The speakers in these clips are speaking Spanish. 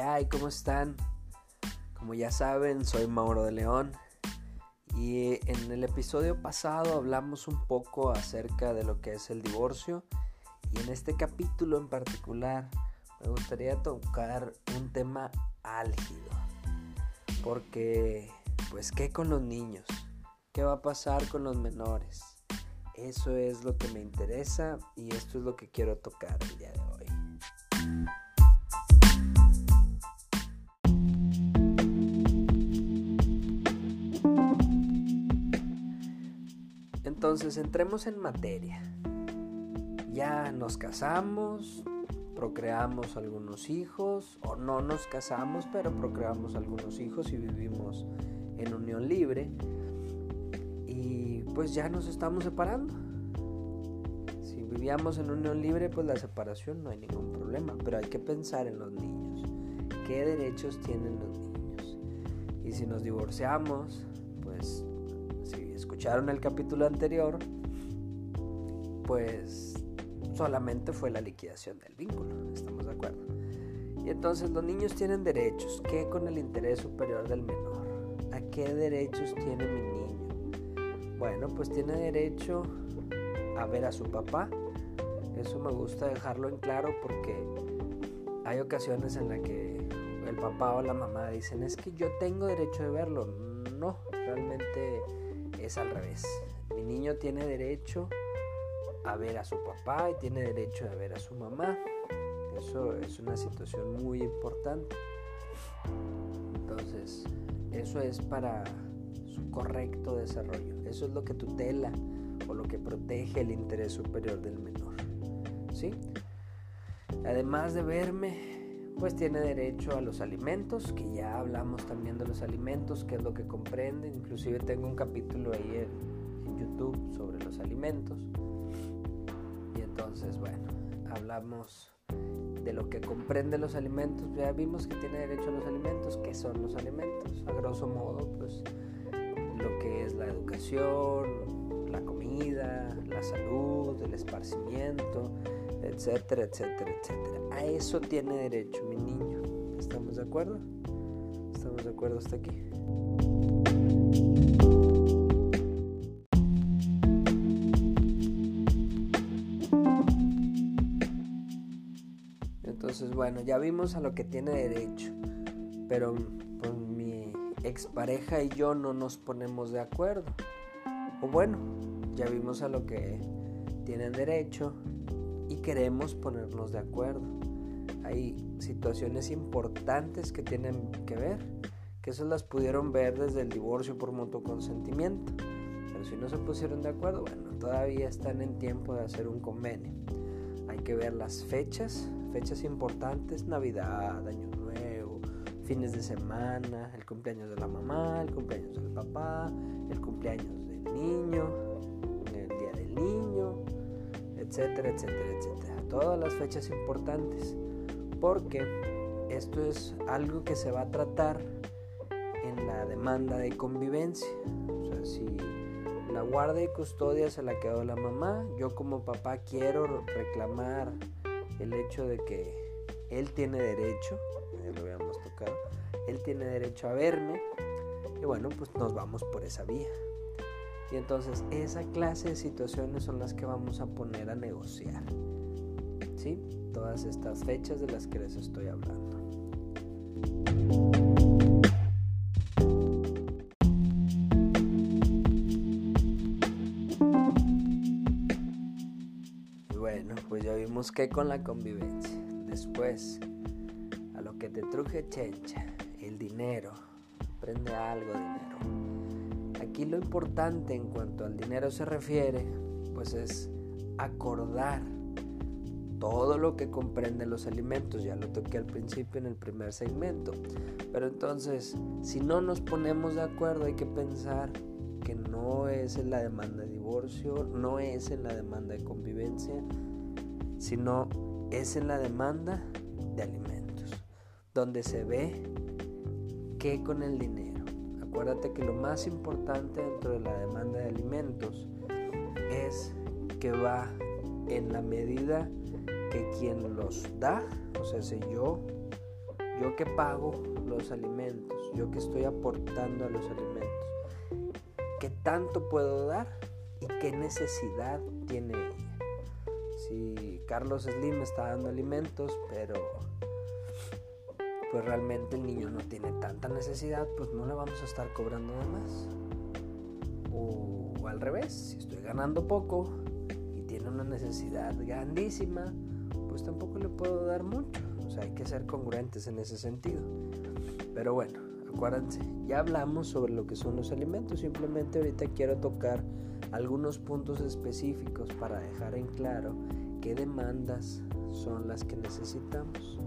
¿Qué hay? ¿Cómo están? Como ya saben, soy Mauro de León y en el episodio pasado hablamos un poco acerca de lo que es el divorcio y en este capítulo en particular me gustaría tocar un tema álgido porque pues qué con los niños, qué va a pasar con los menores. Eso es lo que me interesa y esto es lo que quiero tocar el día de Entonces, entremos en materia. Ya nos casamos, procreamos algunos hijos, o no nos casamos, pero procreamos algunos hijos y vivimos en unión libre pues ya nos estamos separando. Si vivíamos en unión libre, pues la separación no hay ningún problema, pero hay que pensar en los niños. ¿Qué derechos tienen los niños? Y si nos divorciamos, pues si escucharon el capítulo anterior, pues solamente fue la liquidación del vínculo, ¿estamos de acuerdo? Y entonces los niños tienen derechos. ¿Qué con el interés superior del menor? ¿A qué derechos tiene mi niño? Bueno, pues tiene derecho a ver a su papá. Eso me gusta dejarlo en claro porque hay ocasiones en las que el papá o la mamá dicen, es que yo tengo derecho de verlo. No, realmente es al revés. Mi niño tiene derecho a ver a su papá y tiene derecho a ver a su mamá. Eso es una situación muy importante. Entonces, eso es para su correcto desarrollo. Eso es lo que tutela o lo que protege el interés superior del menor. ¿Sí? Además de verme, pues tiene derecho a los alimentos, que ya hablamos también de los alimentos, que es lo que comprende. Inclusive tengo un capítulo ahí en, en YouTube sobre los alimentos. Y entonces, bueno, hablamos de lo que comprende los alimentos. Ya vimos que tiene derecho a los alimentos. ¿Qué son los alimentos? A grosso modo, pues lo que es la educación, la comida, la salud, el esparcimiento, etcétera, etcétera, etcétera. A eso tiene derecho mi niño. ¿Estamos de acuerdo? ¿Estamos de acuerdo hasta aquí? Entonces, bueno, ya vimos a lo que tiene derecho, pero pues, expareja y yo no nos ponemos de acuerdo. O bueno, ya vimos a lo que tienen derecho y queremos ponernos de acuerdo. Hay situaciones importantes que tienen que ver, que eso las pudieron ver desde el divorcio por mutuo consentimiento. Pero si no se pusieron de acuerdo, bueno, todavía están en tiempo de hacer un convenio. Hay que ver las fechas, fechas importantes, Navidad, Año fines de semana, el cumpleaños de la mamá, el cumpleaños del papá, el cumpleaños del niño, etcétera, etcétera, etcétera. Todas las fechas importantes, porque esto es algo que se va a tratar en la demanda de convivencia. O sea, si la guarda y custodia se la quedó la mamá, yo como papá quiero reclamar el hecho de que él tiene derecho lo habíamos tocado, él tiene derecho a verme y bueno, pues nos vamos por esa vía. Y entonces esa clase de situaciones son las que vamos a poner a negociar. ¿Sí? Todas estas fechas de las que les estoy hablando. Y bueno, pues ya vimos que con la convivencia. Después, que te truje chencha, el dinero, prende algo dinero. Aquí lo importante en cuanto al dinero se refiere, pues es acordar todo lo que comprende los alimentos, ya lo toqué al principio en el primer segmento. Pero entonces, si no nos ponemos de acuerdo, hay que pensar que no es en la demanda de divorcio, no es en la demanda de convivencia, sino es en la demanda de alimentos donde se ve qué con el dinero. Acuérdate que lo más importante dentro de la demanda de alimentos es que va en la medida que quien los da, o sea, si yo, yo que pago los alimentos, yo que estoy aportando a los alimentos, ¿qué tanto puedo dar y qué necesidad tiene ella? Si Carlos Slim está dando alimentos, pero pues realmente el niño no tiene tanta necesidad, pues no le vamos a estar cobrando de más. O, al revés, si estoy ganando poco y tiene una necesidad grandísima, pues tampoco le puedo dar mucho. O sea, hay que ser congruentes en ese sentido. Pero bueno, acuérdense, ya hablamos sobre lo que son los alimentos, simplemente ahorita quiero tocar algunos puntos específicos para dejar en claro qué demandas son las que necesitamos.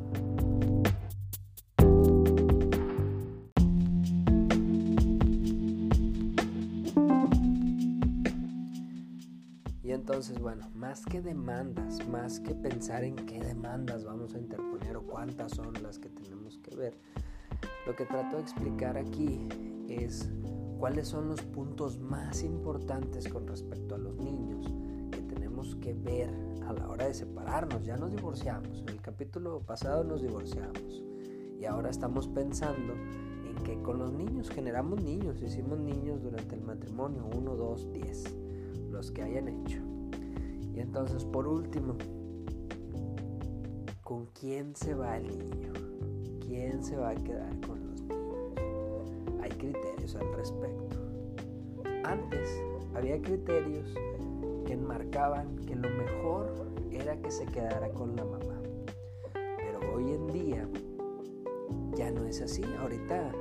Entonces, bueno, más que demandas, más que pensar en qué demandas vamos a interponer o cuántas son las que tenemos que ver, lo que trato de explicar aquí es cuáles son los puntos más importantes con respecto a los niños que tenemos que ver a la hora de separarnos. Ya nos divorciamos, en el capítulo pasado nos divorciamos y ahora estamos pensando en que con los niños generamos niños, hicimos niños durante el matrimonio, 1, 2, 10, los que hayan hecho. Y entonces, por último, ¿con quién se va el niño? ¿Quién se va a quedar con los niños? Hay criterios al respecto. Antes había criterios que enmarcaban que lo mejor era que se quedara con la mamá. Pero hoy en día ya no es así. Ahorita,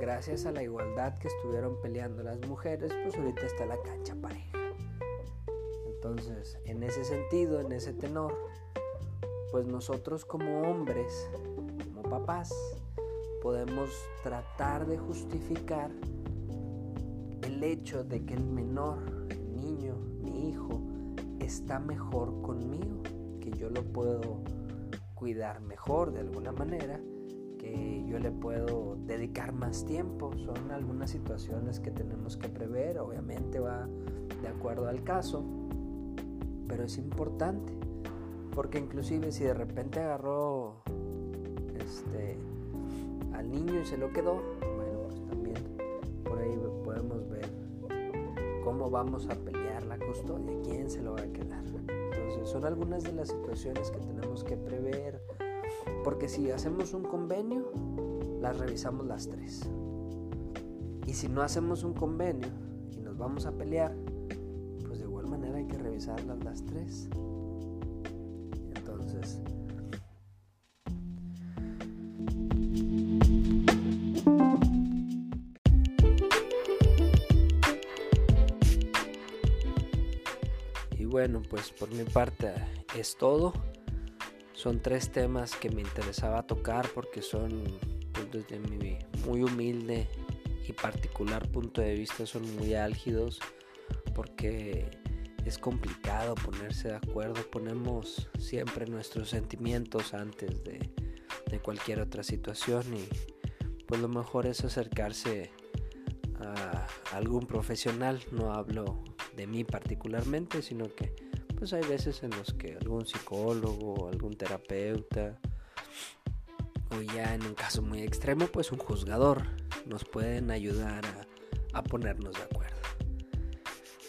gracias a la igualdad que estuvieron peleando las mujeres, pues ahorita está la cancha pareja. Entonces, en ese sentido, en ese tenor, pues nosotros como hombres, como papás, podemos tratar de justificar el hecho de que el menor, el niño, mi hijo, está mejor conmigo, que yo lo puedo cuidar mejor de alguna manera, que yo le puedo dedicar más tiempo. Son algunas situaciones que tenemos que prever, obviamente va de acuerdo al caso pero es importante. Porque inclusive si de repente agarró este al niño y se lo quedó, bueno, pues también por ahí podemos ver cómo vamos a pelear la custodia, quién se lo va a quedar. Entonces son algunas de las situaciones que tenemos que prever. Porque si hacemos un convenio, las revisamos las tres. Y si no hacemos un convenio y nos vamos a pelear, las tres. Entonces, y bueno, pues por mi parte es todo. Son tres temas que me interesaba tocar porque son, pues, desde mi muy humilde y particular punto de vista, son muy álgidos porque es complicado ponerse de acuerdo, ponemos siempre nuestros sentimientos antes de, cualquier otra situación y pues lo mejor es acercarse a algún profesional, no hablo de mí particularmente, sino que pues hay veces en los que algún psicólogo, algún terapeuta o ya en un caso muy extremo pues un juzgador nos pueden ayudar a, a ponernos de acuerdo.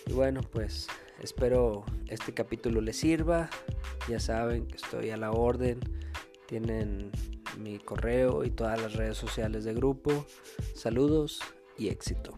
Y bueno pues Espero este capítulo les sirva. Ya saben que estoy a la orden. Tienen mi correo y todas las redes sociales de grupo. Saludos y éxito.